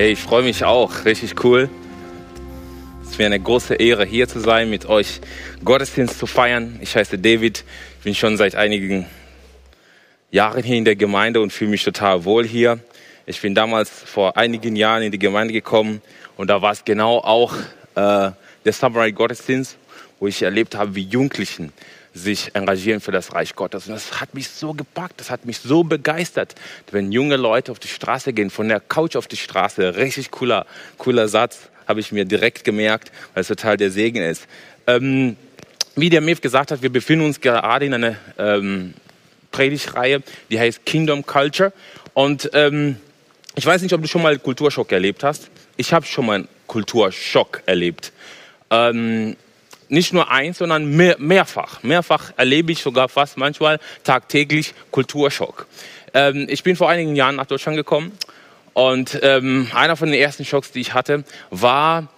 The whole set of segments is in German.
Hey, ich freue mich auch. Richtig cool. Es ist mir eine große Ehre, hier zu sein, mit euch Gottesdienst zu feiern. Ich heiße David, bin schon seit einigen Jahren hier in der Gemeinde und fühle mich total wohl hier. Ich bin damals vor einigen Jahren in die Gemeinde gekommen und da war es genau auch äh, der Samurai Gottesdienst, wo ich erlebt habe, wie Jugendlichen sich engagieren für das Reich Gottes. Und das hat mich so gepackt, das hat mich so begeistert, wenn junge Leute auf die Straße gehen, von der Couch auf die Straße. Richtig cooler, cooler Satz, habe ich mir direkt gemerkt, weil es total der Segen ist. Ähm, wie der Mev gesagt hat, wir befinden uns gerade in einer ähm, Predigtreihe, die heißt Kingdom Culture. Und ähm, ich weiß nicht, ob du schon mal Kulturschock erlebt hast. Ich habe schon mal einen Kulturschock erlebt. Ähm, nicht nur eins, sondern mehr, mehrfach. Mehrfach erlebe ich sogar fast manchmal tagtäglich Kulturschock. Ähm, ich bin vor einigen Jahren nach Deutschland gekommen und ähm, einer von den ersten Schocks, die ich hatte, war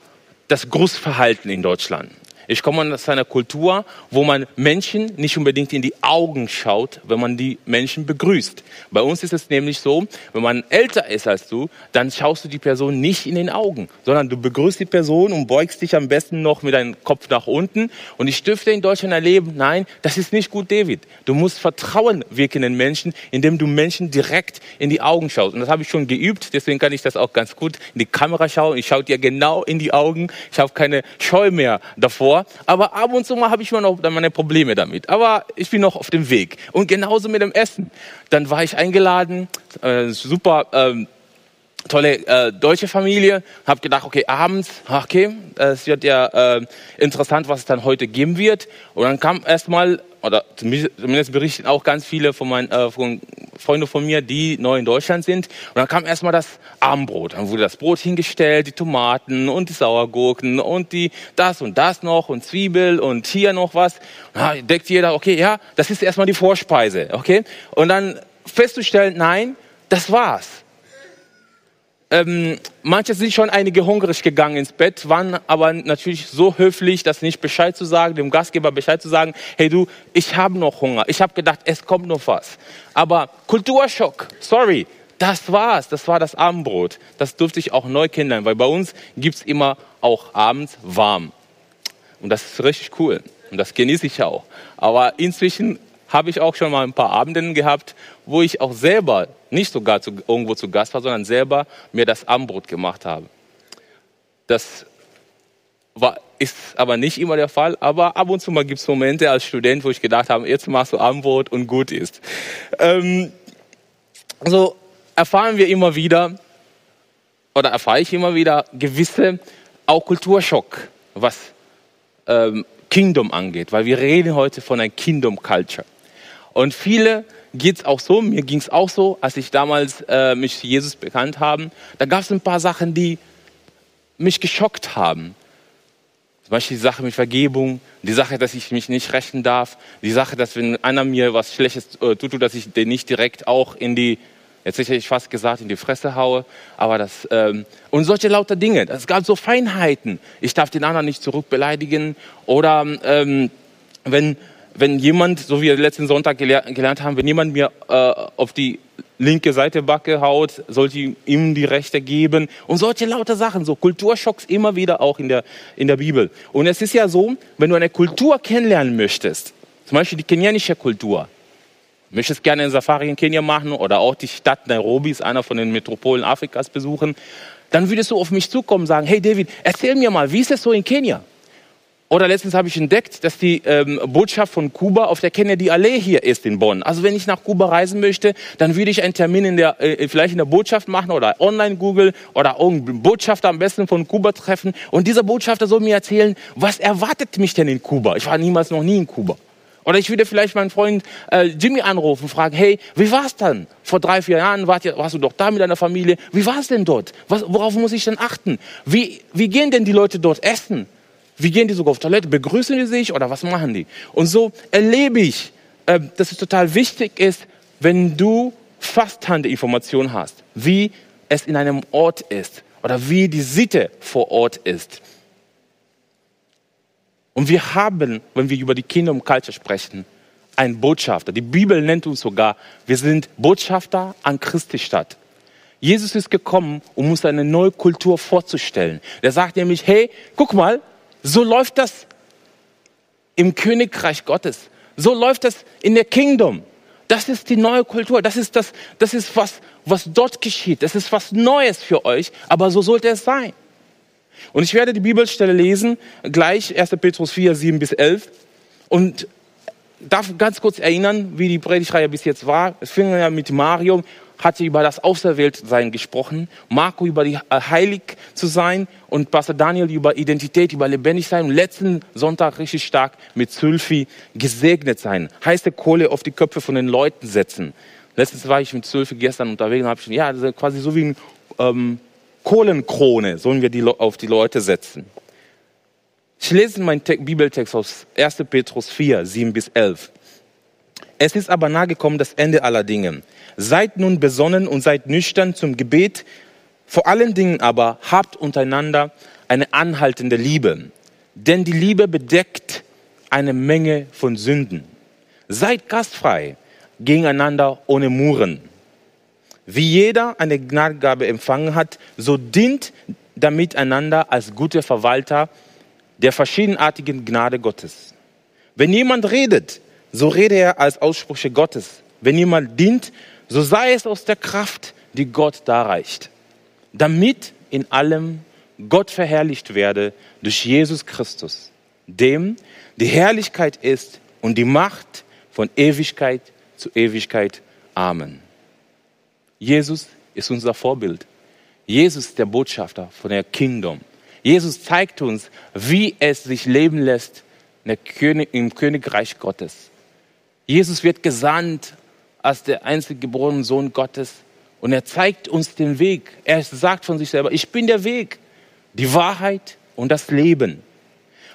das Grußverhalten in Deutschland. Ich komme aus einer Kultur, wo man Menschen nicht unbedingt in die Augen schaut, wenn man die Menschen begrüßt. Bei uns ist es nämlich so, wenn man älter ist als du, dann schaust du die Person nicht in den Augen, sondern du begrüßt die Person und beugst dich am besten noch mit deinem Kopf nach unten. Und ich dürfte in Deutschland erleben, nein, das ist nicht gut, David. Du musst Vertrauen wirken in Menschen, indem du Menschen direkt in die Augen schaust. Und das habe ich schon geübt, deswegen kann ich das auch ganz gut in die Kamera schauen. Ich schaue dir genau in die Augen. Ich habe keine Scheu mehr davor aber ab und zu mal habe ich immer noch meine Probleme damit. Aber ich bin noch auf dem Weg. Und genauso mit dem Essen. Dann war ich eingeladen, äh, super ähm, tolle äh, deutsche Familie. Habe gedacht, okay, abends, okay, es wird ja äh, interessant, was es dann heute geben wird. Und dann kam erstmal oder zumindest berichten auch ganz viele von meinen äh, von Freunde von mir, die neu in Deutschland sind. Und dann kam erstmal das Abendbrot. Dann wurde das Brot hingestellt, die Tomaten und die Sauergurken und die das und das noch und Zwiebel und hier noch was. Und deckt jeder, okay, ja, das ist erstmal die Vorspeise, okay? Und dann festzustellen, nein, das war's ähm, manche sind schon einige hungrig gegangen ins Bett, waren aber natürlich so höflich, das nicht Bescheid zu sagen, dem Gastgeber Bescheid zu sagen, hey du, ich habe noch Hunger. Ich habe gedacht, es kommt noch was. Aber Kulturschock, sorry, das war's. Das war das Abendbrot. Das durfte ich auch neu kennenlernen, weil bei uns gibt's immer auch abends warm. Und das ist richtig cool. Und das genieße ich auch. Aber inzwischen habe ich auch schon mal ein paar Abenden gehabt, wo ich auch selber nicht sogar zu, irgendwo zu Gast war, sondern selber mir das Abendbrot gemacht habe. Das war, ist aber nicht immer der Fall, aber ab und zu mal gibt es Momente als Student, wo ich gedacht habe, jetzt machst du Abendbrot und gut ist. Ähm, so erfahren wir immer wieder, oder erfahre ich immer wieder gewisse, auch Kulturschock, was ähm, Kingdom angeht, weil wir reden heute von einer Kingdom Culture. Und viele geht es auch so, mir ging es auch so, als ich damals äh, mich Jesus bekannt habe. Da gab es ein paar Sachen, die mich geschockt haben. Zum Beispiel die Sache mit Vergebung, die Sache, dass ich mich nicht rächen darf, die Sache, dass wenn einer mir was Schlechtes äh, tut, dass ich den nicht direkt auch in die, jetzt hätte ich fast gesagt, in die Fresse haue, aber das, ähm, und solche lauter Dinge. Es gab so Feinheiten. Ich darf den anderen nicht zurückbeleidigen oder ähm, wenn wenn jemand, so wie wir letzten Sonntag gelernt haben, wenn jemand mir äh, auf die linke Seite Backe haut, sollte ich ihm die Rechte geben und solche lauter Sachen, so Kulturschocks immer wieder auch in der, in der Bibel. Und es ist ja so, wenn du eine Kultur kennenlernen möchtest, zum Beispiel die kenianische Kultur, möchtest gerne einen Safari in Kenia machen oder auch die Stadt Nairobi, ist einer von den Metropolen Afrikas besuchen, dann würdest du auf mich zukommen und sagen, hey David, erzähl mir mal, wie ist es so in Kenia? Oder letztens habe ich entdeckt, dass die ähm, Botschaft von Kuba auf der Kennedy Allee hier ist in Bonn. Also wenn ich nach Kuba reisen möchte, dann würde ich einen Termin in der, äh, vielleicht in der Botschaft machen oder online Google oder irgendeinen Botschafter am besten von Kuba treffen. Und dieser Botschafter soll mir erzählen, was erwartet mich denn in Kuba? Ich war niemals noch nie in Kuba. Oder ich würde vielleicht meinen Freund äh, Jimmy anrufen und fragen, hey, wie war's dann? Vor drei, vier Jahren warst, warst du doch da mit deiner Familie. Wie war's denn dort? Was, worauf muss ich denn achten? Wie, wie gehen denn die Leute dort essen? Wie gehen die sogar auf Toilette? Begrüßen die sich oder was machen die? Und so erlebe ich, äh, dass es total wichtig ist, wenn du fast Informationen hast, wie es in einem Ort ist oder wie die Sitte vor Ort ist. Und wir haben, wenn wir über die Kingdom Culture sprechen, einen Botschafter. Die Bibel nennt uns sogar, wir sind Botschafter an Christi Stadt. Jesus ist gekommen, um uns eine neue Kultur vorzustellen. Der sagt nämlich, hey, guck mal, so läuft das im Königreich Gottes. So läuft das in der Kingdom. Das ist die neue Kultur. Das ist das, das ist was, was dort geschieht. Das ist was Neues für euch. Aber so sollte es sein. Und ich werde die Bibelstelle lesen, gleich 1. Petrus 4, 7 bis 11. Und darf ganz kurz erinnern, wie die Predigtreihe bis jetzt war. Es fing ja mit Mario, hatte über das Auserwähltsein gesprochen, Marco über die äh, heilig zu sein und Pastor Daniel über Identität, über lebendig sein und letzten Sonntag richtig stark mit Sylphi gesegnet sein. Heiße Kohle auf die Köpfe von den Leuten setzen. Letztens war ich mit Sylphi gestern unterwegs und habe ich, ja, quasi so wie ein ähm, Kohlenkrone, sollen wir die auf die Leute setzen. Ich lese meinen Bibeltext aus 1. Petrus 4, 7 bis 11. Es ist aber nahegekommen das Ende aller Dinge. Seid nun besonnen und seid nüchtern zum Gebet. Vor allen Dingen aber habt untereinander eine anhaltende Liebe. Denn die Liebe bedeckt eine Menge von Sünden. Seid gastfrei gegeneinander ohne Muren. Wie jeder eine Gnadengabe empfangen hat, so dient damit einander als gute Verwalter der verschiedenartigen Gnade Gottes. Wenn jemand redet, so rede er als Aussprüche Gottes. Wenn jemand dient, so sei es aus der Kraft, die Gott darreicht, damit in allem Gott verherrlicht werde durch Jesus Christus, dem die Herrlichkeit ist und die Macht von Ewigkeit zu Ewigkeit. Amen. Jesus ist unser Vorbild. Jesus ist der Botschafter von der Kingdom. Jesus zeigt uns, wie es sich leben lässt im Königreich Gottes. Jesus wird gesandt als der einzige geborene Sohn Gottes und er zeigt uns den Weg. Er sagt von sich selber, ich bin der Weg, die Wahrheit und das Leben.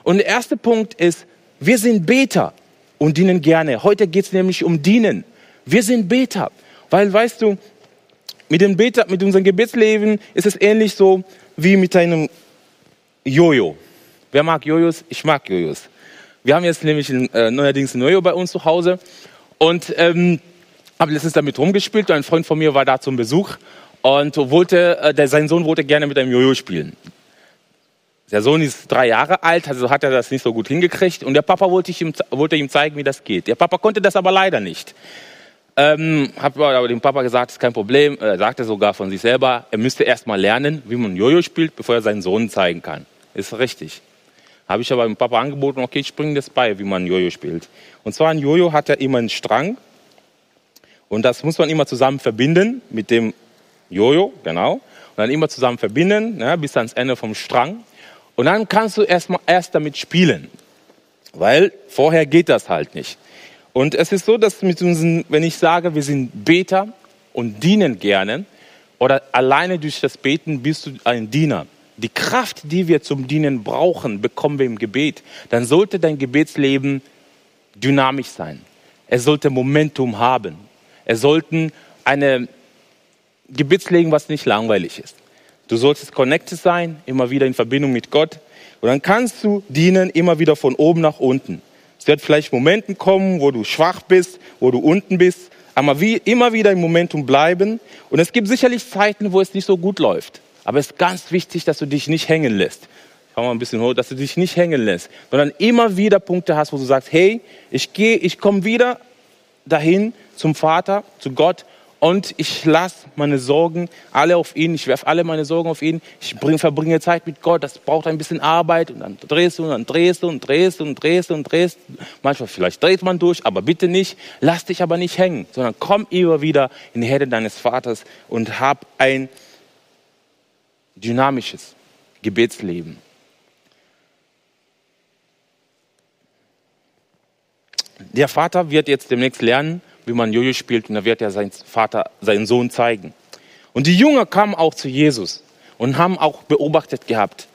Und der erste Punkt ist, wir sind Beter und dienen gerne. Heute geht es nämlich um Dienen. Wir sind Beter, weil weißt du, mit dem Beter, mit unserem Gebetsleben ist es ähnlich so wie mit einem Jojo. Wer mag Jojos? Ich mag Jojos. Wir haben jetzt nämlich ein, äh, neuerdings ein Jojo bei uns zu Hause und ähm, habe letztens damit rumgespielt. Ein Freund von mir war da zum Besuch und wollte, äh, der, sein Sohn wollte gerne mit einem Jojo spielen. Der Sohn ist drei Jahre alt, also hat er das nicht so gut hingekriegt und der Papa wollte, ihm, wollte ihm zeigen, wie das geht. Der Papa konnte das aber leider nicht. Ähm, habe aber dem Papa gesagt, ist kein Problem. Er sagte sogar von sich selber, er müsste erst mal lernen, wie man Jojo spielt, bevor er seinen Sohn zeigen kann. Ist richtig. Habe ich aber dem Papa angeboten, okay, ich bringe das bei, wie man Jojo spielt. Und zwar ein Jojo hat ja immer einen Strang. Und das muss man immer zusammen verbinden mit dem Jojo, genau. Und dann immer zusammen verbinden, ne, bis ans Ende vom Strang. Und dann kannst du erst, mal, erst damit spielen. Weil vorher geht das halt nicht. Und es ist so, dass mit unseren, wenn ich sage, wir sind Beter und dienen gerne, oder alleine durch das Beten bist du ein Diener die Kraft, die wir zum Dienen brauchen, bekommen wir im Gebet, dann sollte dein Gebetsleben dynamisch sein. Es sollte Momentum haben. Es sollten eine Gebetsleben, was nicht langweilig ist. Du solltest connected sein, immer wieder in Verbindung mit Gott. Und dann kannst du dienen immer wieder von oben nach unten. Es wird vielleicht Momente kommen, wo du schwach bist, wo du unten bist, aber wie, immer wieder im Momentum bleiben. Und es gibt sicherlich Zeiten, wo es nicht so gut läuft. Aber es ist ganz wichtig, dass du dich nicht hängen lässt. Schau mal ein bisschen hoch, dass du dich nicht hängen lässt, sondern immer wieder Punkte hast, wo du sagst, hey, ich gehe, ich komme wieder dahin zum Vater, zu Gott und ich lasse meine Sorgen alle auf ihn, ich werfe alle meine Sorgen auf ihn, ich bring, verbringe Zeit mit Gott, das braucht ein bisschen Arbeit und dann drehst du und dann drehst du und drehst und drehst und drehst. Manchmal vielleicht dreht man durch, aber bitte nicht, lass dich aber nicht hängen, sondern komm immer wieder in die Hände deines Vaters und hab ein dynamisches Gebetsleben. Der Vater wird jetzt demnächst lernen, wie man Jojo spielt, und da wird er seinen Vater, seinen Sohn zeigen. Und die Jünger kamen auch zu Jesus und haben auch beobachtet gehabt,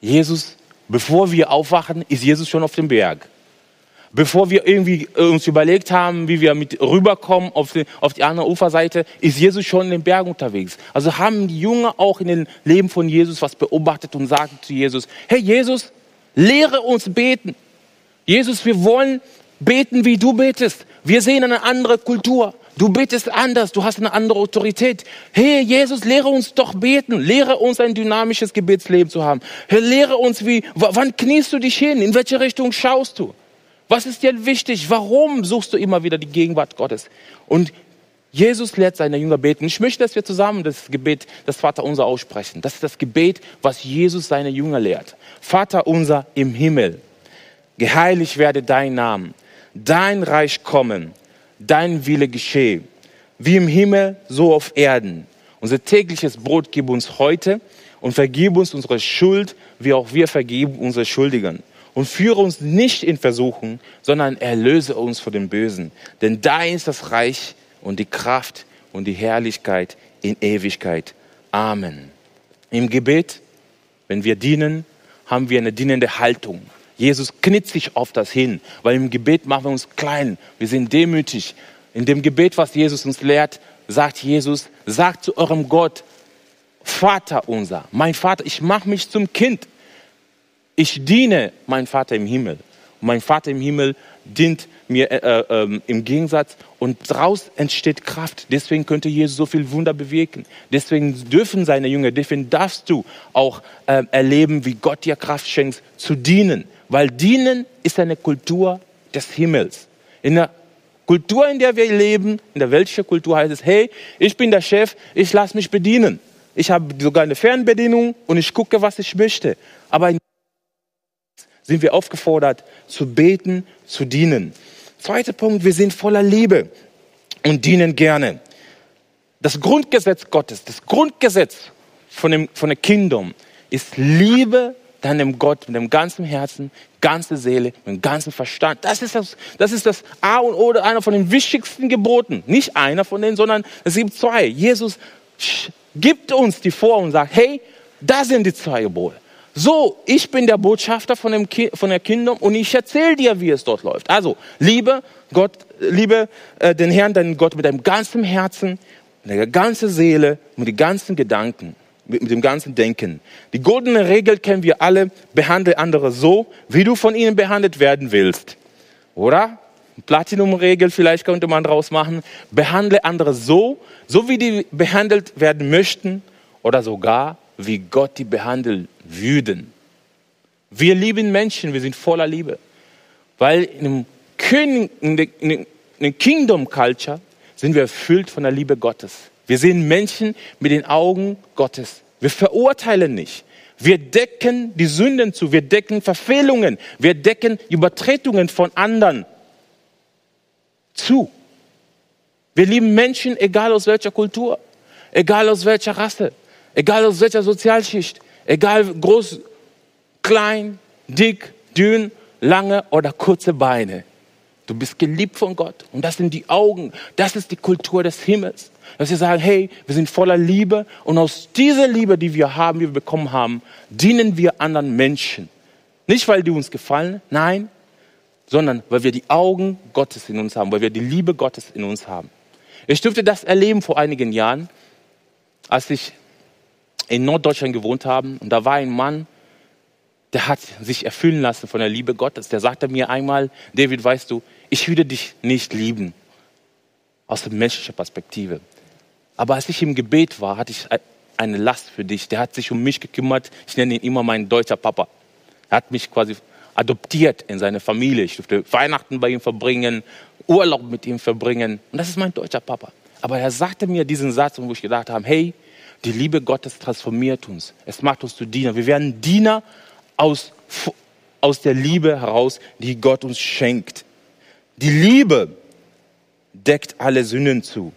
Jesus, bevor wir aufwachen, ist Jesus schon auf dem Berg bevor wir irgendwie äh, uns überlegt haben, wie wir mit rüberkommen auf die, auf die andere Uferseite, ist Jesus schon in den Bergen unterwegs. Also haben die Jünger auch in dem Leben von Jesus was beobachtet und sagten zu Jesus, hey Jesus, lehre uns beten. Jesus, wir wollen beten, wie du betest. Wir sehen eine andere Kultur. Du betest anders, du hast eine andere Autorität. Hey, Jesus, lehre uns doch beten. Lehre uns ein dynamisches Gebetsleben zu haben. Hey, lehre uns, wie, wann kniest du dich hin? In welche Richtung schaust du? Was ist dir wichtig? Warum suchst du immer wieder die Gegenwart Gottes? Und Jesus lehrt seine Jünger beten. Ich möchte, dass wir zusammen das Gebet, das Vater unser aussprechen. Das ist das Gebet, was Jesus seine Jünger lehrt. Vater unser im Himmel, geheiligt werde dein Name, dein Reich kommen, dein Wille geschehe, wie im Himmel, so auf Erden. Unser tägliches Brot gib uns heute und vergib uns unsere Schuld, wie auch wir vergeben unsere Schuldigern. Und führe uns nicht in Versuchung, sondern erlöse uns vor dem Bösen. Denn dein ist das Reich, und die Kraft und die Herrlichkeit in Ewigkeit. Amen. Im Gebet, wenn wir dienen, haben wir eine dienende Haltung. Jesus knitt sich auf das hin, weil im Gebet machen wir uns klein, wir sind demütig. In dem Gebet, was Jesus uns lehrt, sagt Jesus, sagt zu eurem Gott, Vater unser, mein Vater, ich mache mich zum Kind. Ich diene mein Vater im Himmel. Und mein Vater im Himmel dient mir äh, äh, im Gegensatz und daraus entsteht Kraft. Deswegen könnte Jesus so viel Wunder bewirken. Deswegen dürfen seine Jünger, deswegen darfst du auch äh, erleben, wie Gott dir Kraft schenkt, zu dienen. Weil dienen ist eine Kultur des Himmels. In der Kultur, in der wir leben, in der weltlichen Kultur heißt es, hey, ich bin der Chef, ich lasse mich bedienen. Ich habe sogar eine Fernbedienung und ich gucke, was ich möchte. Aber in sind wir aufgefordert zu beten, zu dienen. Zweiter Punkt, wir sind voller Liebe und dienen gerne. Das Grundgesetz Gottes, das Grundgesetz von dem, von dem Kingdom ist Liebe deinem Gott mit dem ganzen Herzen, ganze Seele, mit dem ganzen Verstand. Das ist das, das ist das A und O, einer von den wichtigsten Geboten. Nicht einer von denen, sondern es gibt zwei. Jesus gibt uns die vor und sagt, hey, da sind die zwei Gebote. So, ich bin der Botschafter von, dem Ki von der Kingdom und ich erzähle dir, wie es dort läuft. Also, liebe Gott, liebe äh, den Herrn, deinen Gott mit deinem ganzen Herzen, mit der ganzen Seele, mit den ganzen Gedanken, mit, mit dem ganzen Denken. Die goldene Regel kennen wir alle, behandle andere so, wie du von ihnen behandelt werden willst. Oder? Platinum-Regel, vielleicht könnte man daraus machen. Behandle andere so, so wie die behandelt werden möchten oder sogar wie Gott die behandeln würden. Wir lieben Menschen, wir sind voller Liebe. Weil in, dem in der Kingdom Culture sind wir erfüllt von der Liebe Gottes. Wir sehen Menschen mit den Augen Gottes. Wir verurteilen nicht. Wir decken die Sünden zu. Wir decken Verfehlungen. Wir decken Übertretungen von anderen zu. Wir lieben Menschen, egal aus welcher Kultur, egal aus welcher Rasse, egal aus welcher Sozialschicht, egal groß, klein, dick, dünn, lange oder kurze Beine. Du bist geliebt von Gott und das sind die Augen, das ist die Kultur des Himmels. Dass wir sagen, hey, wir sind voller Liebe und aus dieser Liebe, die wir haben, die wir bekommen haben, dienen wir anderen Menschen. Nicht, weil die uns gefallen, nein, sondern weil wir die Augen Gottes in uns haben, weil wir die Liebe Gottes in uns haben. Ich durfte das erleben vor einigen Jahren, als ich in Norddeutschland gewohnt haben. Und da war ein Mann, der hat sich erfüllen lassen von der Liebe Gottes. Der sagte mir einmal, David, weißt du, ich würde dich nicht lieben aus der menschlichen Perspektive. Aber als ich im Gebet war, hatte ich eine Last für dich. Der hat sich um mich gekümmert. Ich nenne ihn immer meinen deutscher Papa. Er hat mich quasi adoptiert in seine Familie. Ich durfte Weihnachten bei ihm verbringen, Urlaub mit ihm verbringen. Und das ist mein deutscher Papa. Aber er sagte mir diesen Satz, wo ich gedacht habe, hey, die Liebe Gottes transformiert uns. Es macht uns zu Diener. Wir werden Diener aus, aus der Liebe heraus, die Gott uns schenkt. Die Liebe deckt alle Sünden zu.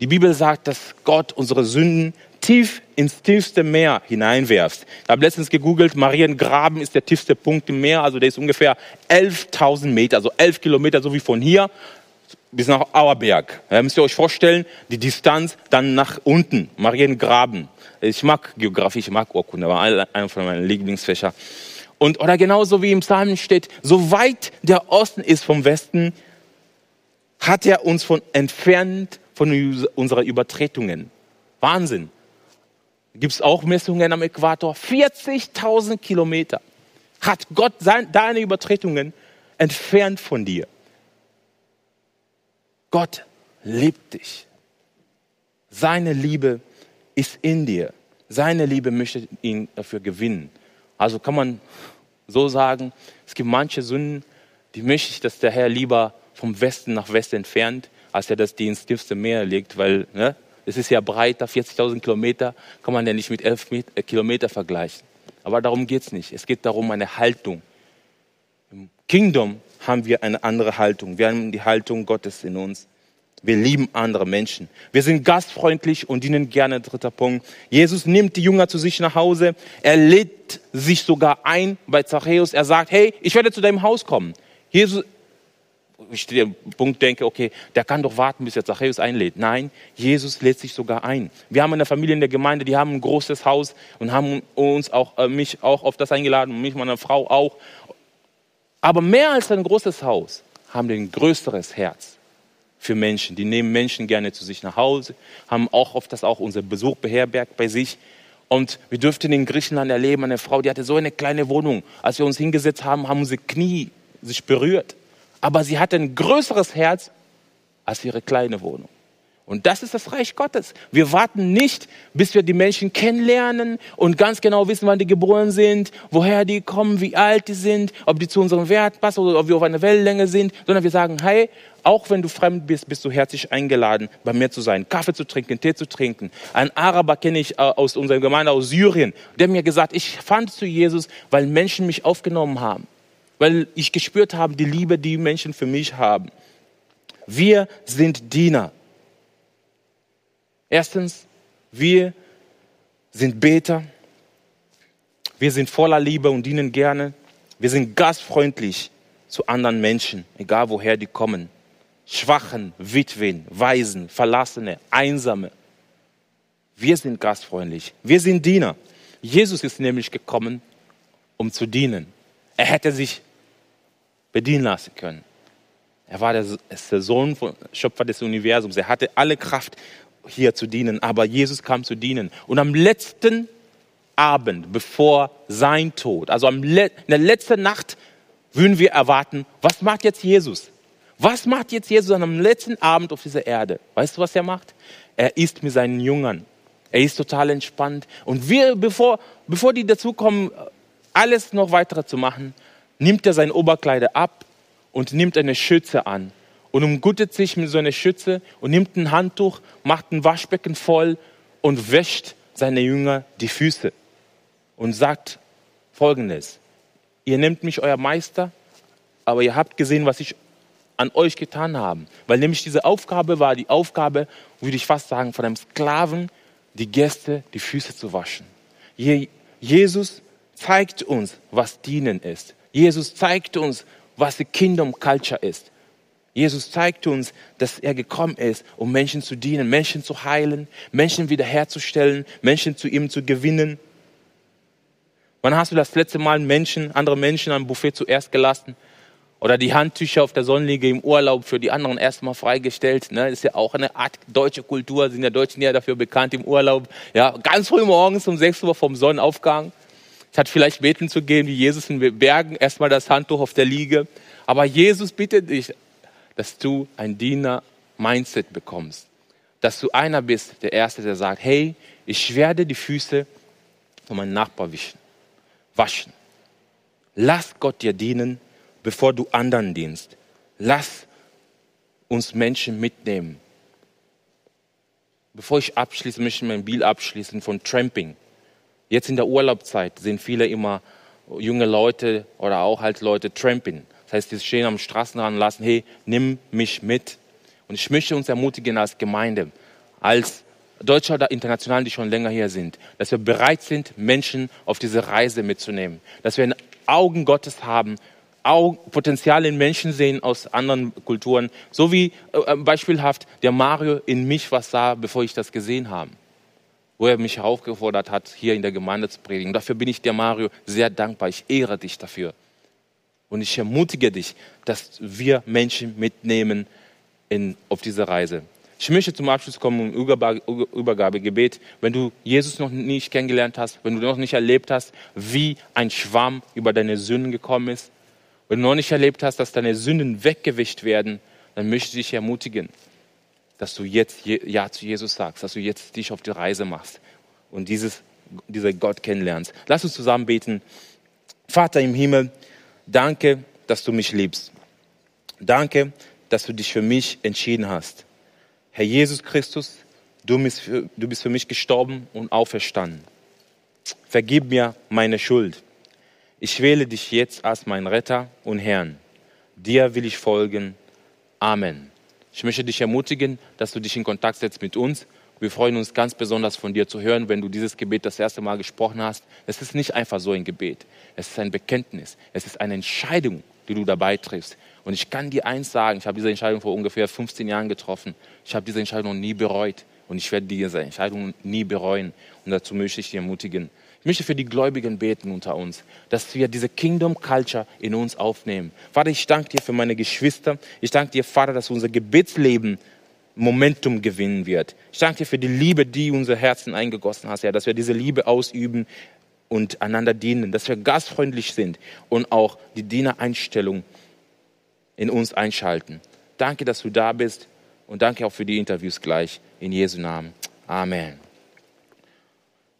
Die Bibel sagt, dass Gott unsere Sünden tief ins tiefste Meer hineinwerft. Ich habe letztens gegoogelt, Mariengraben ist der tiefste Punkt im Meer, also der ist ungefähr 11.000 Meter, also 11 Kilometer, so wie von hier bis nach Auerberg. Da müsst ihr euch vorstellen, die Distanz dann nach unten, Mariengraben. Ich mag Geografie, ich mag Urkunde, war einer von meinen Lieblingsfächer. Und, oder genauso wie im Psalm steht, so weit der Osten ist vom Westen, hat er uns von entfernt von unserer Übertretungen. Wahnsinn. Gibt es auch Messungen am Äquator? 40.000 Kilometer hat Gott sein, deine Übertretungen entfernt von dir. Gott liebt dich. Seine Liebe ist in dir. Seine Liebe möchte ihn dafür gewinnen. Also kann man so sagen, es gibt manche Sünden, die möchte ich, dass der Herr lieber vom Westen nach Westen entfernt, als er das die ins tiefste Meer legt, weil ne, es ist ja breiter, 40.000 Kilometer, kann man ja nicht mit 11 äh, Kilometer vergleichen. Aber darum geht es nicht. Es geht darum, eine Haltung. Im Kingdom haben wir eine andere Haltung. Wir haben die Haltung Gottes in uns. Wir lieben andere Menschen. Wir sind gastfreundlich und dienen gerne. Dritter Punkt. Jesus nimmt die Jünger zu sich nach Hause. Er lädt sich sogar ein bei Zachäus. Er sagt, hey, ich werde zu deinem Haus kommen. Jesus, ich den Punkt denke, okay, der kann doch warten, bis er Zachäus einlädt. Nein, Jesus lädt sich sogar ein. Wir haben eine Familie in der Gemeinde, die haben ein großes Haus und haben uns auch, äh, mich auch auf das eingeladen mich, meine Frau auch. Aber mehr als ein großes Haus haben wir ein größeres Herz für Menschen. Die nehmen Menschen gerne zu sich nach Hause, haben auch oft das auch unser Besuch beherbergt bei sich. Und wir dürften in Griechenland erleben, eine Frau, die hatte so eine kleine Wohnung. Als wir uns hingesetzt haben, haben unsere Knie sich berührt. Aber sie hatte ein größeres Herz als ihre kleine Wohnung. Und das ist das Reich Gottes. Wir warten nicht, bis wir die Menschen kennenlernen und ganz genau wissen, wann die geboren sind, woher die kommen, wie alt die sind, ob die zu unserem Wert passen oder ob wir auf einer Wellenlänge sind, sondern wir sagen, hey, auch wenn du fremd bist, bist du herzlich eingeladen, bei mir zu sein, Kaffee zu trinken, Tee zu trinken. Ein Araber kenne ich äh, aus unserer Gemeinde aus Syrien, der mir gesagt, ich fand zu Jesus, weil Menschen mich aufgenommen haben, weil ich gespürt habe, die Liebe, die Menschen für mich haben. Wir sind Diener. Erstens, wir sind Beter. Wir sind voller Liebe und dienen gerne. Wir sind gastfreundlich zu anderen Menschen, egal woher die kommen. Schwachen, Witwen, Waisen, Verlassene, Einsame. Wir sind gastfreundlich. Wir sind Diener. Jesus ist nämlich gekommen, um zu dienen. Er hätte sich bedienen lassen können. Er war der, Sohn, Schöpfer des Universums. Er hatte alle Kraft, hier zu dienen, aber Jesus kam zu dienen. Und am letzten Abend, bevor sein Tod, also in der letzten Nacht, würden wir erwarten, was macht jetzt Jesus? Was macht jetzt Jesus am letzten Abend auf dieser Erde? Weißt du, was er macht? Er isst mit seinen Jüngern. Er ist total entspannt. Und wir, bevor, bevor die dazukommen, alles noch weitere zu machen, nimmt er sein Oberkleider ab und nimmt eine Schütze an und umguttet sich mit so einer Schütze und nimmt ein Handtuch, macht ein Waschbecken voll und wäscht seine Jünger die Füße und sagt folgendes, ihr nehmt mich euer Meister, aber ihr habt gesehen, was ich an euch getan habe. Weil nämlich diese Aufgabe war die Aufgabe, würde ich fast sagen, von einem Sklaven, die Gäste die Füße zu waschen. Jesus zeigt uns, was Dienen ist. Jesus zeigt uns, was die Kingdom Culture ist. Jesus zeigt uns, dass er gekommen ist, um Menschen zu dienen, Menschen zu heilen, Menschen wiederherzustellen, Menschen zu ihm zu gewinnen. Wann hast du das letzte Mal Menschen, andere Menschen am Buffet zuerst gelassen? Oder die Handtücher auf der Sonnenliege im Urlaub für die anderen erstmal freigestellt. Ne? Das ist ja auch eine Art deutsche Kultur, sind ja Deutschen ja dafür bekannt im Urlaub. Ja, ganz früh morgens um 6 Uhr vom Sonnenaufgang. Es hat vielleicht beten zu gehen, wie Jesus in Bergen, erstmal das Handtuch auf der Liege. Aber Jesus bittet dich, dass du ein Diener-Mindset bekommst. Dass du einer bist, der Erste, der sagt, hey, ich werde die Füße von meinem Nachbar wischen, waschen. Lass Gott dir dienen, bevor du anderen dienst. Lass uns Menschen mitnehmen. Bevor ich abschließe, möchte ich mein Bild abschließen von Tramping. Jetzt in der Urlaubszeit sind viele immer junge Leute oder auch halt Leute Tramping. Heißt, die stehen am Straßenrand und lassen, hey, nimm mich mit. Und ich möchte uns ermutigen als Gemeinde, als Deutsche oder Internationalen, die schon länger hier sind, dass wir bereit sind, Menschen auf diese Reise mitzunehmen. Dass wir in Augen Gottes haben, Potenzial in Menschen sehen aus anderen Kulturen. So wie äh, äh, beispielhaft der Mario in mich was sah, bevor ich das gesehen habe. Wo er mich heraufgefordert hat, hier in der Gemeinde zu predigen. Dafür bin ich der Mario sehr dankbar. Ich ehre dich dafür. Und ich ermutige dich, dass wir Menschen mitnehmen in, auf diese Reise. Ich möchte zum Abschluss kommen im Übergabegebet. Wenn du Jesus noch nicht kennengelernt hast, wenn du noch nicht erlebt hast, wie ein Schwamm über deine Sünden gekommen ist, wenn du noch nicht erlebt hast, dass deine Sünden weggewischt werden, dann möchte ich dich ermutigen. dass du jetzt Ja zu Jesus sagst, dass du jetzt dich auf die Reise machst und dieses, dieser Gott kennenlernst. Lass uns zusammen beten. Vater im Himmel, danke, dass du mich liebst. Danke, dass du dich für mich entschieden hast. Herr Jesus Christus, du bist für, du bist für mich gestorben und auferstanden. Vergib mir meine Schuld. Ich wähle dich jetzt als mein Retter und Herrn. Dir will ich folgen. Amen. Ich möchte dich ermutigen, dass du dich in Kontakt setzt mit uns. Wir freuen uns ganz besonders von dir zu hören, wenn du dieses Gebet das erste Mal gesprochen hast. Es ist nicht einfach so ein Gebet. Es ist ein Bekenntnis. Es ist eine Entscheidung, die du dabei triffst. Und ich kann dir eins sagen, ich habe diese Entscheidung vor ungefähr 15 Jahren getroffen. Ich habe diese Entscheidung nie bereut. Und ich werde diese Entscheidung nie bereuen. Und dazu möchte ich dich ermutigen. Ich möchte für die Gläubigen beten unter uns, dass wir diese Kingdom Culture in uns aufnehmen. Vater, ich danke dir für meine Geschwister. Ich danke dir, Vater, dass unser Gebetsleben Momentum gewinnen wird. Ich danke dir für die Liebe, die unser Herzen eingegossen hast, ja, dass wir diese Liebe ausüben und einander dienen, dass wir gastfreundlich sind und auch die Dienereinstellung in uns einschalten. Danke, dass du da bist und danke auch für die Interviews gleich. In Jesu Namen. Amen.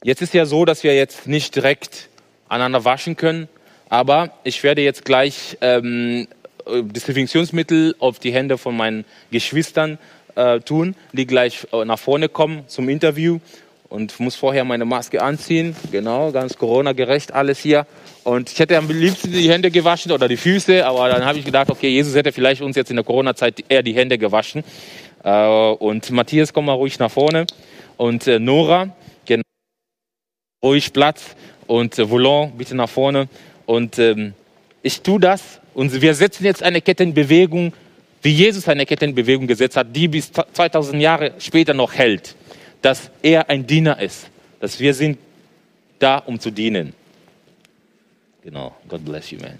Jetzt ist ja so, dass wir jetzt nicht direkt aneinander waschen können, aber ich werde jetzt gleich ähm, Desinfektionsmittel auf die Hände von meinen Geschwistern äh, tun, die gleich äh, nach vorne kommen zum Interview und muss vorher meine Maske anziehen. Genau, ganz Corona-gerecht alles hier. Und ich hätte am liebsten die Hände gewaschen oder die Füße, aber dann habe ich gedacht, okay, Jesus hätte vielleicht uns jetzt in der Corona-Zeit eher die Hände gewaschen. Äh, und Matthias, komm mal ruhig nach vorne. Und äh, Nora, ruhig Platz und äh, Volant bitte nach vorne. Und ähm, ich tue das und wir setzen jetzt eine Kettenbewegung, wie Jesus eine Kettenbewegung gesetzt hat, die bis 2000 Jahre später noch hält, dass er ein Diener ist, dass wir sind da, um zu dienen. Genau. God bless you, man.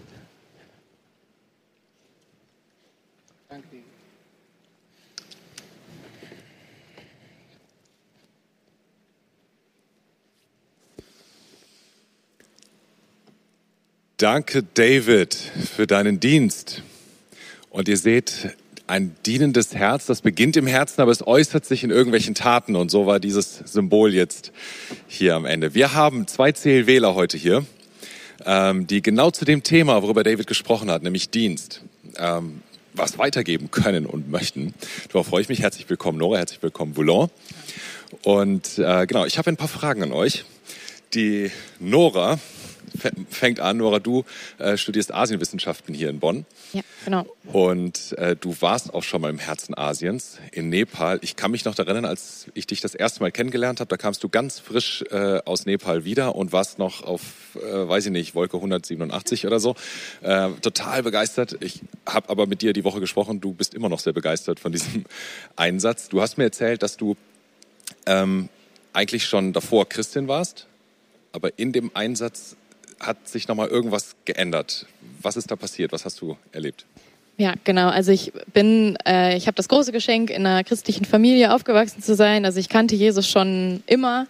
Danke, David, für deinen Dienst. Und ihr seht, ein dienendes Herz, das beginnt im Herzen, aber es äußert sich in irgendwelchen Taten. Und so war dieses Symbol jetzt hier am Ende. Wir haben zwei CLWler heute hier, ähm, die genau zu dem Thema, worüber David gesprochen hat, nämlich Dienst, ähm, was weitergeben können und möchten. Darauf freue ich mich. Herzlich willkommen, Nora. Herzlich willkommen, Boulon. Und äh, genau, ich habe ein paar Fragen an euch. Die Nora fängt an, Nora, du äh, studierst Asienwissenschaften hier in Bonn. Ja, genau. Und äh, du warst auch schon mal im Herzen Asiens, in Nepal. Ich kann mich noch erinnern, als ich dich das erste Mal kennengelernt habe, da kamst du ganz frisch äh, aus Nepal wieder und warst noch auf, äh, weiß ich nicht, Wolke 187 oder so. Äh, total begeistert. Ich habe aber mit dir die Woche gesprochen, du bist immer noch sehr begeistert von diesem Einsatz. Du hast mir erzählt, dass du ähm, eigentlich schon davor Christin warst, aber in dem Einsatz hat sich nochmal irgendwas geändert. Was ist da passiert? Was hast du erlebt? Ja, genau. Also ich bin, äh, ich habe das große Geschenk, in einer christlichen Familie aufgewachsen zu sein. Also ich kannte Jesus schon immer.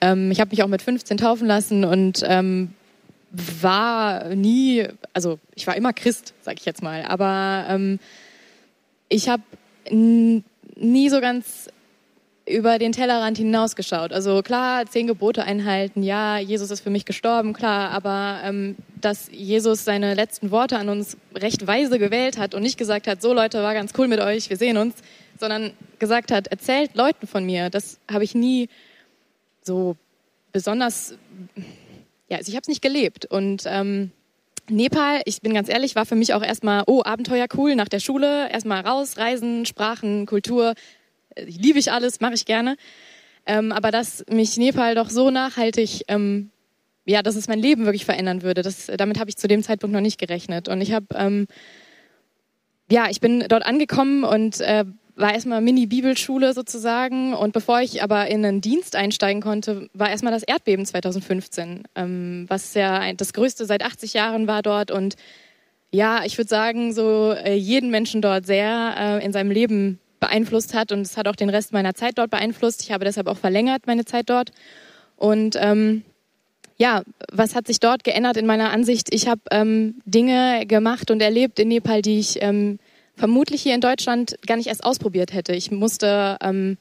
Ähm, ich habe mich auch mit 15 taufen lassen und ähm, war nie, also ich war immer Christ, sag ich jetzt mal. Aber ähm, ich habe nie so ganz über den Tellerrand hinausgeschaut. Also klar, zehn Gebote einhalten, ja, Jesus ist für mich gestorben, klar, aber ähm, dass Jesus seine letzten Worte an uns recht weise gewählt hat und nicht gesagt hat, so Leute, war ganz cool mit euch, wir sehen uns, sondern gesagt hat, erzählt Leuten von mir. Das habe ich nie so besonders, ja, also ich habe es nicht gelebt und ähm, Nepal, ich bin ganz ehrlich, war für mich auch erstmal, oh, Abenteuer cool, nach der Schule, erstmal raus, Reisen, Sprachen, Kultur, liebe ich alles, mache ich gerne. Ähm, aber dass mich Nepal doch so nachhaltig, ähm, ja, dass es mein Leben wirklich verändern würde, das, damit habe ich zu dem Zeitpunkt noch nicht gerechnet. Und ich habe, ähm, ja, ich bin dort angekommen und äh, war erstmal Mini-Bibelschule sozusagen. Und bevor ich aber in einen Dienst einsteigen konnte, war erstmal das Erdbeben 2015, ähm, was ja das größte seit 80 Jahren war dort. Und ja, ich würde sagen, so äh, jeden Menschen dort sehr äh, in seinem Leben beeinflusst hat und es hat auch den Rest meiner Zeit dort beeinflusst. Ich habe deshalb auch verlängert meine Zeit dort. Und ähm, ja, was hat sich dort geändert in meiner Ansicht? Ich habe ähm, Dinge gemacht und erlebt in Nepal, die ich ähm, vermutlich hier in Deutschland gar nicht erst ausprobiert hätte. Ich musste, ähm,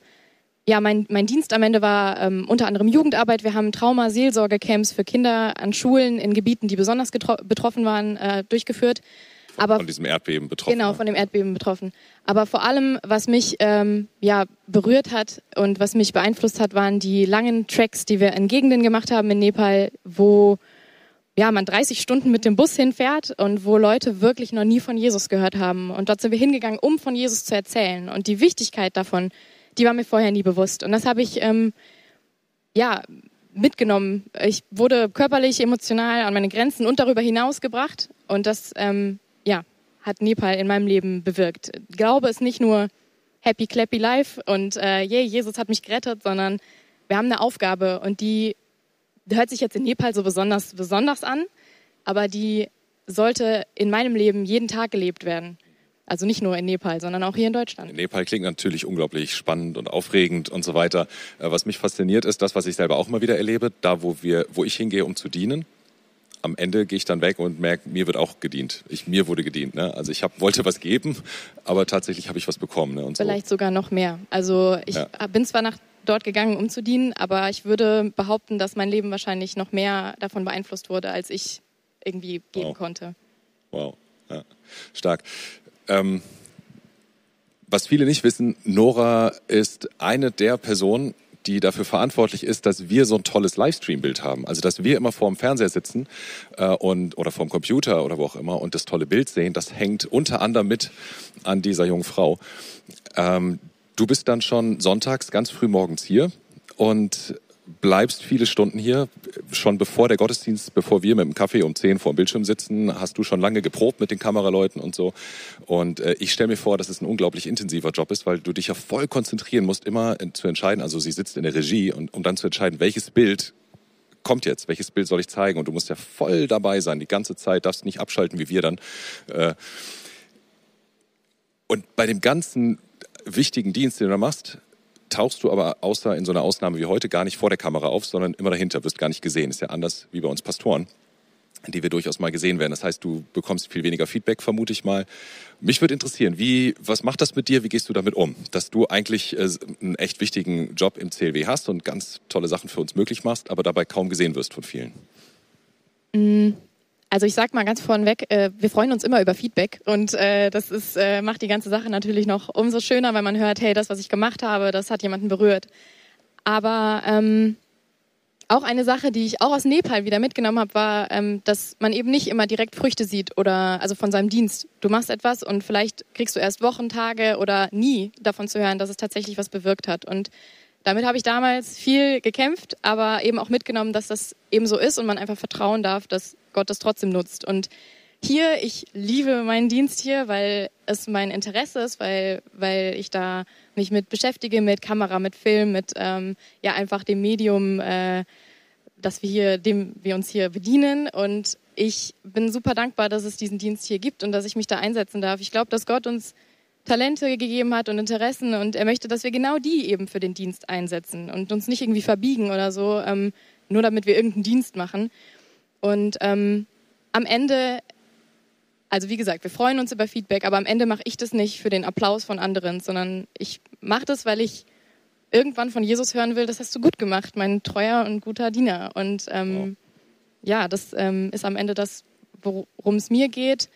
ja, mein, mein Dienst am Ende war ähm, unter anderem Jugendarbeit. Wir haben Trauma-Seelsorge-Camps für Kinder an Schulen in Gebieten, die besonders betroffen waren, äh, durchgeführt. Aber von diesem Erdbeben betroffen. Genau, von dem Erdbeben betroffen. Aber vor allem, was mich ähm, ja berührt hat und was mich beeinflusst hat, waren die langen Tracks, die wir in Gegenden gemacht haben in Nepal, wo ja, man 30 Stunden mit dem Bus hinfährt und wo Leute wirklich noch nie von Jesus gehört haben. Und dort sind wir hingegangen, um von Jesus zu erzählen. Und die Wichtigkeit davon, die war mir vorher nie bewusst. Und das habe ich, ähm, ja, mitgenommen. Ich wurde körperlich, emotional an meine Grenzen und darüber hinaus gebracht. Und das, ähm, hat Nepal in meinem Leben bewirkt. Glaube ist nicht nur happy, clappy life und äh, yeah, Jesus hat mich gerettet, sondern wir haben eine Aufgabe und die hört sich jetzt in Nepal so besonders, besonders an, aber die sollte in meinem Leben jeden Tag gelebt werden. Also nicht nur in Nepal, sondern auch hier in Deutschland. Nepal klingt natürlich unglaublich spannend und aufregend und so weiter. Äh, was mich fasziniert, ist das, was ich selber auch immer wieder erlebe, da wo wir, wo ich hingehe, um zu dienen. Am Ende gehe ich dann weg und merke, mir wird auch gedient. Ich, mir wurde gedient. Ne? Also ich hab, wollte was geben, aber tatsächlich habe ich was bekommen. Ne? Und Vielleicht so. sogar noch mehr. Also ich ja. bin zwar nach dort gegangen, um zu dienen, aber ich würde behaupten, dass mein Leben wahrscheinlich noch mehr davon beeinflusst wurde, als ich irgendwie geben wow. konnte. Wow, ja. stark. Ähm, was viele nicht wissen, Nora ist eine der Personen, die dafür verantwortlich ist, dass wir so ein tolles Livestream-Bild haben. Also dass wir immer vor dem Fernseher sitzen äh, und oder vor dem Computer oder wo auch immer und das tolle Bild sehen. Das hängt unter anderem mit an dieser jungen Frau. Ähm, Du bist dann schon sonntags ganz früh morgens hier und bleibst viele Stunden hier. Schon bevor der Gottesdienst, bevor wir mit dem Kaffee um 10 vor dem Bildschirm sitzen, hast du schon lange geprobt mit den Kameraleuten und so. Und äh, ich stelle mir vor, dass es ein unglaublich intensiver Job ist, weil du dich ja voll konzentrieren musst, immer zu entscheiden. Also sie sitzt in der Regie und um dann zu entscheiden, welches Bild kommt jetzt, welches Bild soll ich zeigen? Und du musst ja voll dabei sein, die ganze Zeit, darfst nicht abschalten wie wir dann. Äh, und bei dem ganzen wichtigen Dienst, den du da machst, tauchst du aber außer in so einer Ausnahme wie heute gar nicht vor der Kamera auf, sondern immer dahinter, wirst gar nicht gesehen. Ist ja anders wie bei uns Pastoren, die wir durchaus mal gesehen werden. Das heißt, du bekommst viel weniger Feedback, vermute ich mal. Mich würde interessieren, wie, was macht das mit dir? Wie gehst du damit um? Dass du eigentlich äh, einen echt wichtigen Job im CLW hast und ganz tolle Sachen für uns möglich machst, aber dabei kaum gesehen wirst von vielen. Mm. Also ich sag mal ganz vorneweg, äh, wir freuen uns immer über Feedback und äh, das ist, äh, macht die ganze Sache natürlich noch umso schöner, weil man hört, hey, das, was ich gemacht habe, das hat jemanden berührt. Aber ähm, auch eine Sache, die ich auch aus Nepal wieder mitgenommen habe, war, ähm, dass man eben nicht immer direkt Früchte sieht oder also von seinem Dienst. Du machst etwas und vielleicht kriegst du erst Wochen, Tage oder nie davon zu hören, dass es tatsächlich was bewirkt hat. Und damit habe ich damals viel gekämpft, aber eben auch mitgenommen, dass das eben so ist und man einfach vertrauen darf, dass Gott das trotzdem nutzt. Und hier, ich liebe meinen Dienst hier, weil es mein Interesse ist, weil, weil ich da mich mit beschäftige, mit Kamera, mit Film, mit ähm, ja einfach dem Medium, äh, dass wir hier, dem wir uns hier bedienen. Und ich bin super dankbar, dass es diesen Dienst hier gibt und dass ich mich da einsetzen darf. Ich glaube, dass Gott uns Talente gegeben hat und Interessen und er möchte, dass wir genau die eben für den Dienst einsetzen und uns nicht irgendwie verbiegen oder so, ähm, nur damit wir irgendeinen Dienst machen. Und ähm, am Ende, also wie gesagt, wir freuen uns über Feedback, aber am Ende mache ich das nicht für den Applaus von anderen, sondern ich mache das, weil ich irgendwann von Jesus hören will, das hast du gut gemacht, mein treuer und guter Diener. Und ähm, ja. ja, das ähm, ist am Ende das, worum es mir geht.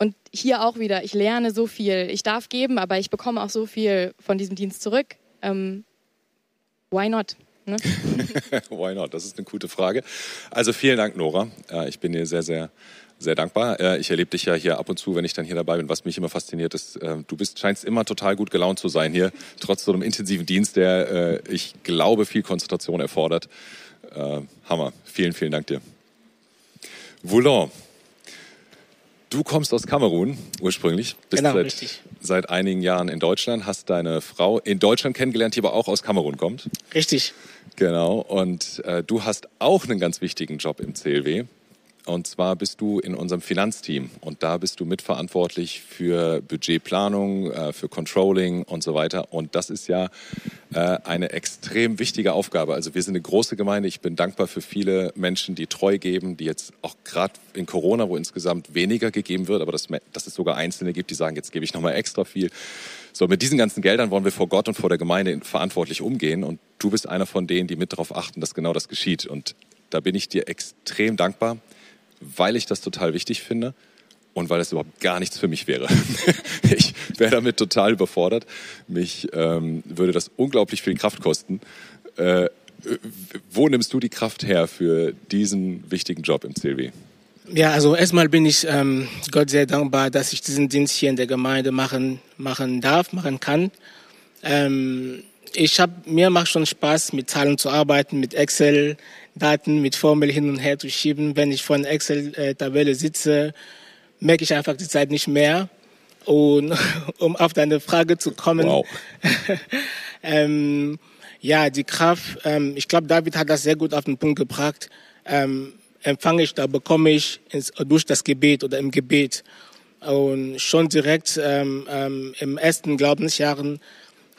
Und hier auch wieder, ich lerne so viel. Ich darf geben, aber ich bekomme auch so viel von diesem Dienst zurück. Ähm, why not? Ne? Why not? Das ist eine gute Frage. Also vielen Dank, Nora. Ich bin dir sehr, sehr, sehr dankbar. Ich erlebe dich ja hier ab und zu, wenn ich dann hier dabei bin. Was mich immer fasziniert ist, äh, du bist, scheinst immer total gut gelaunt zu sein hier, trotz so einem intensiven Dienst, der, äh, ich glaube, viel Konzentration erfordert. Äh, Hammer. Vielen, vielen Dank dir. Voulon. Du kommst aus Kamerun ursprünglich, bist genau, seit, richtig. seit einigen Jahren in Deutschland, hast deine Frau in Deutschland kennengelernt, die aber auch aus Kamerun kommt. Richtig. Genau, und äh, du hast auch einen ganz wichtigen Job im CLW. Und zwar bist du in unserem Finanzteam und da bist du mitverantwortlich für Budgetplanung, äh, für Controlling und so weiter. Und das ist ja äh, eine extrem wichtige Aufgabe. Also wir sind eine große Gemeinde. Ich bin dankbar für viele Menschen, die treu geben, die jetzt auch gerade in Corona, wo insgesamt weniger gegeben wird, aber dass, dass es sogar Einzelne gibt, die sagen, jetzt gebe ich nochmal extra viel. So, mit diesen ganzen Geldern wollen wir vor Gott und vor der Gemeinde verantwortlich umgehen. Und du bist einer von denen, die mit darauf achten, dass genau das geschieht. Und da bin ich dir extrem dankbar weil ich das total wichtig finde und weil es überhaupt gar nichts für mich wäre. ich wäre damit total überfordert. Mich ähm, würde das unglaublich viel Kraft kosten. Äh, wo nimmst du die Kraft her für diesen wichtigen Job im CLW? Ja, also erstmal bin ich ähm, Gott sehr dankbar, dass ich diesen Dienst hier in der Gemeinde machen, machen darf, machen kann. Ähm, ich habe mir macht schon Spaß, mit Zahlen zu arbeiten, mit Excel, Daten mit Formel hin und her zu schieben. Wenn ich vor einer Excel-Tabelle sitze, merke ich einfach die Zeit nicht mehr. Und um auf deine Frage zu kommen, wow. ähm, ja, die Kraft, ähm, ich glaube, David hat das sehr gut auf den Punkt gebracht. Ähm, empfange ich, da bekomme ich ins, durch das Gebet oder im Gebet. Und schon direkt ähm, ähm, im ersten Glaubensjahren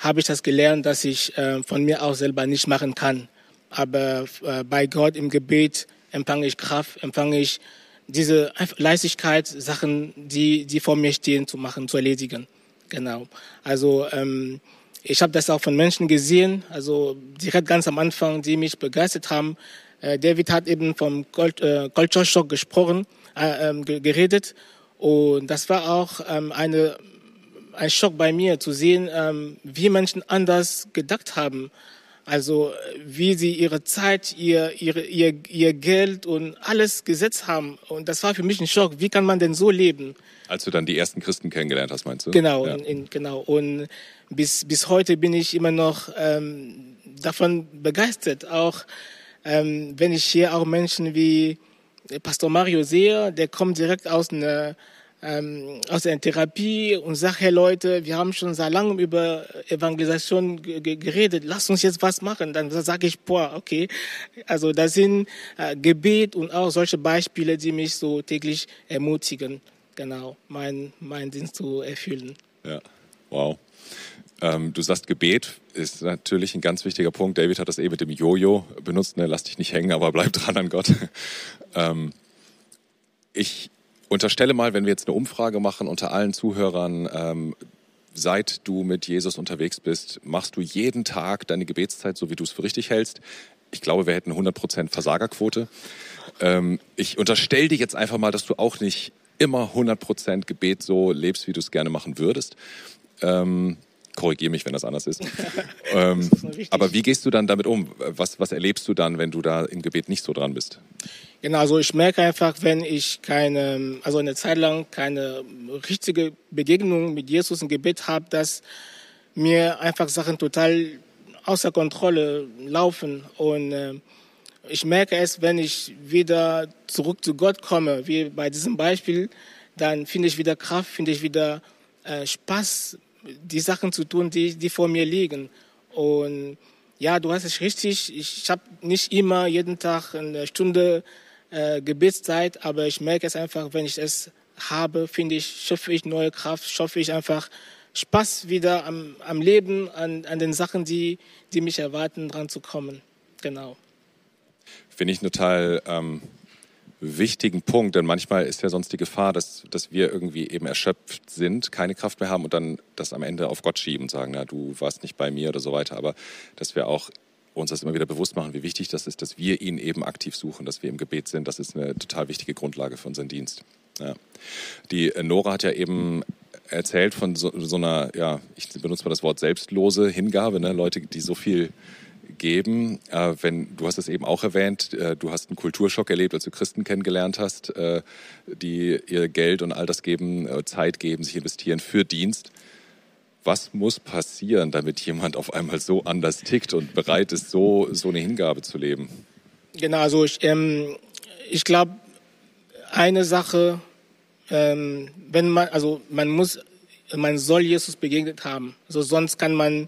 habe ich das gelernt, dass ich äh, von mir auch selber nicht machen kann aber äh, bei Gott im Gebet empfange ich Kraft, empfange ich diese Leichtigkeit, Sachen, die, die vor mir stehen, zu machen, zu erledigen. Genau. Also ähm, ich habe das auch von Menschen gesehen, also direkt ganz am Anfang, die mich begeistert haben. Äh, David hat eben vom äh, Culture Shock gesprochen, äh, ähm, geredet. Und das war auch ähm, eine, ein Schock bei mir zu sehen, ähm, wie Menschen anders gedacht haben. Also wie sie ihre Zeit, ihr, ihre, ihr, ihr Geld und alles gesetzt haben. Und das war für mich ein Schock. Wie kann man denn so leben? Als du dann die ersten Christen kennengelernt hast, meinst du? Genau, ja. in, genau. Und bis, bis heute bin ich immer noch ähm, davon begeistert. Auch ähm, wenn ich hier auch Menschen wie Pastor Mario sehe, der kommt direkt aus einer ähm, aus der Therapie und sage, hey Leute, wir haben schon seit langem über Evangelisation geredet, lasst uns jetzt was machen. Dann sage ich, boah, okay. Also das sind äh, Gebet und auch solche Beispiele, die mich so täglich ermutigen, genau, mein, mein Dienst zu erfüllen. Ja, wow. Ähm, du sagst, Gebet ist natürlich ein ganz wichtiger Punkt. David hat das eben mit dem Jojo benutzt. Ne? Lass dich nicht hängen, aber bleib dran an Gott. ähm, ich unterstelle mal, wenn wir jetzt eine Umfrage machen unter allen Zuhörern, ähm, seit du mit Jesus unterwegs bist, machst du jeden Tag deine Gebetszeit, so wie du es für richtig hältst. Ich glaube, wir hätten 100% Versagerquote. Ähm, ich unterstelle dir jetzt einfach mal, dass du auch nicht immer 100% Gebet so lebst, wie du es gerne machen würdest. Ähm, Korrigiere mich, wenn das anders ist. ähm, ist aber wie gehst du dann damit um? Was, was erlebst du dann, wenn du da im Gebet nicht so dran bist? Genau, also ich merke einfach, wenn ich keine, also eine Zeit lang keine richtige Begegnung mit Jesus im Gebet habe, dass mir einfach Sachen total außer Kontrolle laufen. Und äh, ich merke es, wenn ich wieder zurück zu Gott komme, wie bei diesem Beispiel, dann finde ich wieder Kraft, finde ich wieder äh, Spaß, die Sachen zu tun, die, die vor mir liegen. Und ja, du hast es richtig. Ich habe nicht immer jeden Tag eine Stunde äh, Gebetszeit, aber ich merke es einfach, wenn ich es habe, finde ich, schöpfe ich neue Kraft, schöpfe ich einfach Spaß wieder am, am Leben, an, an den Sachen, die, die mich erwarten, dran zu kommen. Genau. Finde ich total ähm, wichtigen Punkt, denn manchmal ist ja sonst die Gefahr, dass, dass wir irgendwie eben erschöpft sind, keine Kraft mehr haben und dann das am Ende auf Gott schieben und sagen, na, du warst nicht bei mir oder so weiter. Aber dass wir auch uns das immer wieder bewusst machen, wie wichtig das ist, dass wir ihn eben aktiv suchen, dass wir im Gebet sind. Das ist eine total wichtige Grundlage für unseren Dienst. Ja. Die äh, Nora hat ja eben erzählt von so, so, einer, ja, ich benutze mal das Wort selbstlose Hingabe, ne? Leute, die so viel geben. Äh, wenn, du hast es eben auch erwähnt, äh, du hast einen Kulturschock erlebt, als du Christen kennengelernt hast, äh, die ihr Geld und all das geben, äh, Zeit geben, sich investieren für Dienst was muss passieren, damit jemand auf einmal so anders tickt und bereit ist, so, so eine Hingabe zu leben? Genau, also ich, ähm, ich glaube, eine Sache, ähm, wenn man, also man muss, man soll Jesus begegnet haben. Also sonst kann man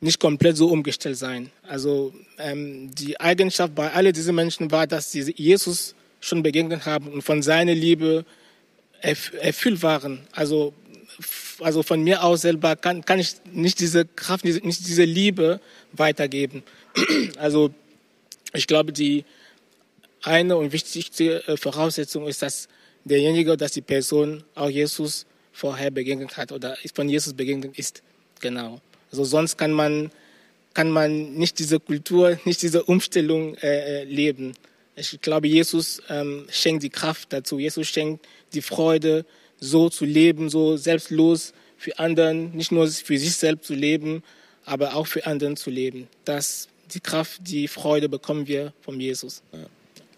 nicht komplett so umgestellt sein. Also ähm, die Eigenschaft bei all diesen Menschen war, dass sie Jesus schon begegnet haben und von seiner Liebe erfüllt waren. Also, also von mir aus selber kann, kann ich nicht diese Kraft, nicht diese Liebe weitergeben. Also ich glaube, die eine und wichtigste äh, Voraussetzung ist, dass derjenige, dass die Person auch Jesus vorher begegnet hat oder von Jesus begegnet ist. Genau. Also sonst kann man, kann man nicht diese Kultur, nicht diese Umstellung äh, äh, leben. Ich glaube, Jesus ähm, schenkt die Kraft dazu. Jesus schenkt die Freude, so zu leben, so selbstlos für anderen, nicht nur für sich selbst zu leben, aber auch für anderen zu leben. Das, die Kraft, die Freude bekommen wir von Jesus. Ja.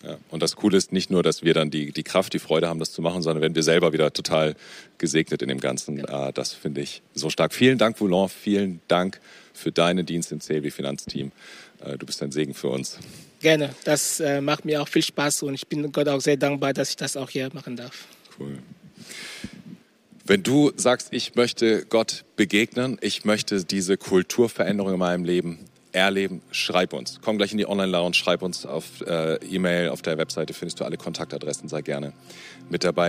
Ja. Und das Coole ist nicht nur, dass wir dann die, die Kraft, die Freude haben, das zu machen, sondern werden wir selber wieder total gesegnet in dem Ganzen. Ja. Äh, das finde ich so stark. Vielen Dank, Voulon. Vielen Dank für deinen Dienst im CLW Finanzteam. Äh, du bist ein Segen für uns. Gerne. Das äh, macht mir auch viel Spaß und ich bin Gott auch sehr dankbar, dass ich das auch hier machen darf. Cool. Wenn du sagst, ich möchte Gott begegnen, ich möchte diese Kulturveränderung in meinem Leben erleben, schreib uns. Komm gleich in die Online-Lounge, schreib uns auf äh, E-Mail, auf der Webseite findest du alle Kontaktadressen, sei gerne mit dabei.